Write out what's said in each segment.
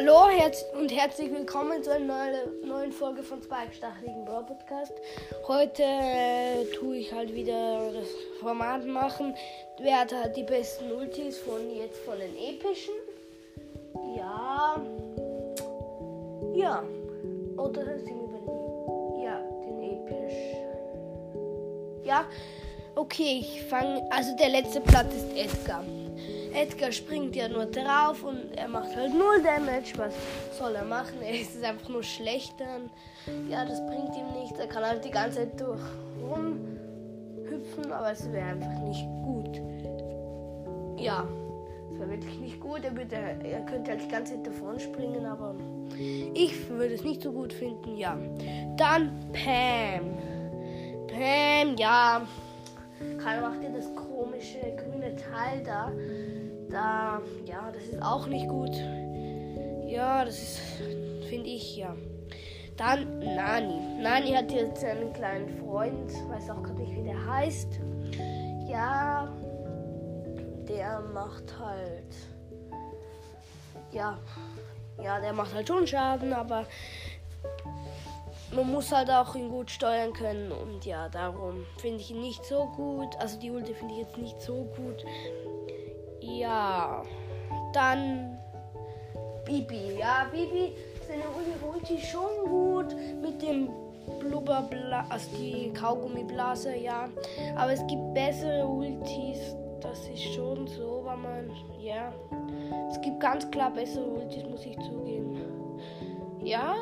Hallo herz und herzlich willkommen zu einer neuen Folge von Spike Stacheligen Brawl Podcast. Heute äh, tue ich halt wieder das Format machen. Wer hat halt die besten Ultis von jetzt von den epischen? Ja. Ja. Oder sind wir bei den, ja, den episch. Ja. Okay, ich fange. Also der letzte Platz ist Edgar. Edgar springt ja nur drauf und er macht halt null Damage. Was soll er machen? Er ist einfach nur schlecht dann. Ja, das bringt ihm nichts. Er kann halt die ganze Zeit durch rumhüpfen, aber es wäre einfach nicht gut. Ja, es wäre wirklich nicht gut. Er, würde, er könnte halt die ganze Zeit davon springen, aber ich würde es nicht so gut finden. Ja, dann Pam. Pam, ja. Karl macht ja das komische grüne Teil da da, ja, das ist auch nicht gut. Ja, das ist, finde ich, ja. Dann Nani. Nani hat jetzt einen kleinen Freund, weiß auch gar nicht, wie der heißt. Ja, der macht halt, ja, ja, der macht halt schon Schaden, aber man muss halt auch ihn gut steuern können und ja, darum finde ich ihn nicht so gut. Also die Ulti finde ich jetzt nicht so gut. Ja, dann Bibi. Ja, Bibi, seine Ulti schon gut mit dem Blubberbla, also die Kaugummiblase, ja. Aber es gibt bessere Ultis. Das ist schon so, weil man, ja. Es gibt ganz klar bessere Ultis, muss ich zugeben. Ja,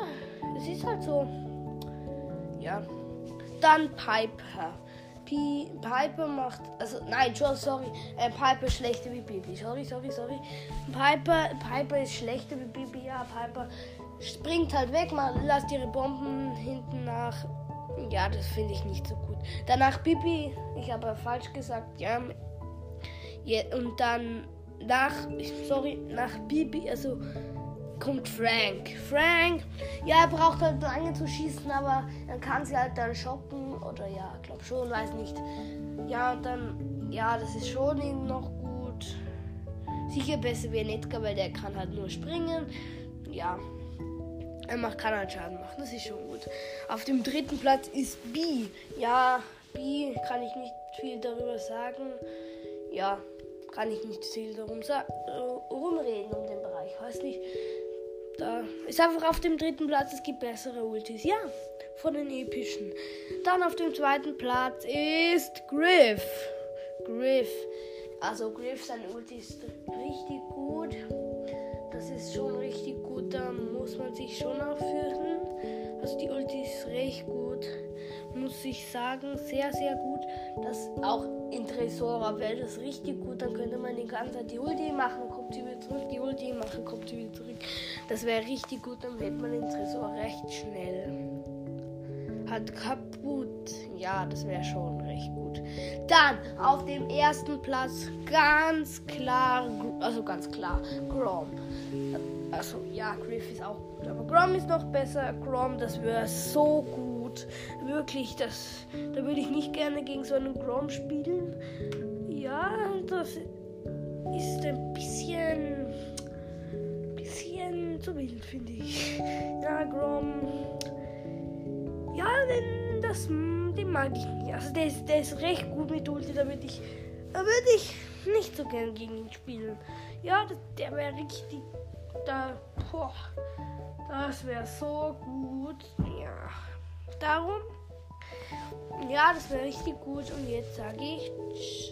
es ist halt so. Ja. Dann Piper. P Piper macht, also nein, sorry, äh, Piper ist schlechter wie Bibi. Sorry, sorry, sorry. Piper, Piper ist schlechter wie Bibi. Ja, Piper springt halt weg, mal, lasst ihre Bomben hinten nach. Ja, das finde ich nicht so gut. Danach Bibi, ich habe falsch gesagt, ja. ja. Und dann nach, sorry, nach Bibi, also kommt Frank. Frank, ja, er braucht halt lange zu schießen, aber dann kann sie halt dann schocken oder ja, glaub schon, weiß nicht. Ja, und dann, ja, das ist schon noch gut. Sicher besser wie Edgar, weil der kann halt nur springen. Ja, er macht, kann halt Schaden machen, das ist schon gut. Auf dem dritten Platz ist B. Ja, B kann ich nicht viel darüber sagen. Ja, kann ich nicht viel darum äh, rumreden um den Bereich. Weiß nicht. Da ist einfach auf dem dritten Platz, es gibt bessere Ultis. Ja, von den epischen. Dann auf dem zweiten Platz ist Griff. Griff. Also Griff, sein Ulti ist richtig gut. Das ist schon richtig gut. Da muss man sich schon aufführen. Also die Ulti ist recht gut. Muss ich sagen, sehr, sehr gut. Das auch in Tresora wäre das richtig gut. Dann könnte man die ganze Zeit die Ulti machen, kommt sie wieder zurück. Die Ulti machen, kommt sie wieder zurück. Das wäre richtig gut. Dann hätte man den Tresor recht schnell. Hat kaputt. Ja, das wäre schon recht gut. Dann auf dem ersten Platz ganz klar, also ganz klar, Grom. Also ja, Griff ist auch gut, aber Grom ist noch besser. Grom, das wäre so gut. Wirklich, das, da würde ich nicht gerne gegen so einen Grom spielen. Ja, das ist ein bisschen, bisschen zu wild, finde ich. Ja, Grom. Ja, denn das, den mag ich nicht. Also der ist, der ist recht gut mit Ulti, da würde ich, da würde ich nicht so gern gegen ihn spielen. Ja, der wäre richtig da, boah, das wäre so gut. Ja, darum, ja, das wäre richtig gut. Und jetzt sage ich ciao.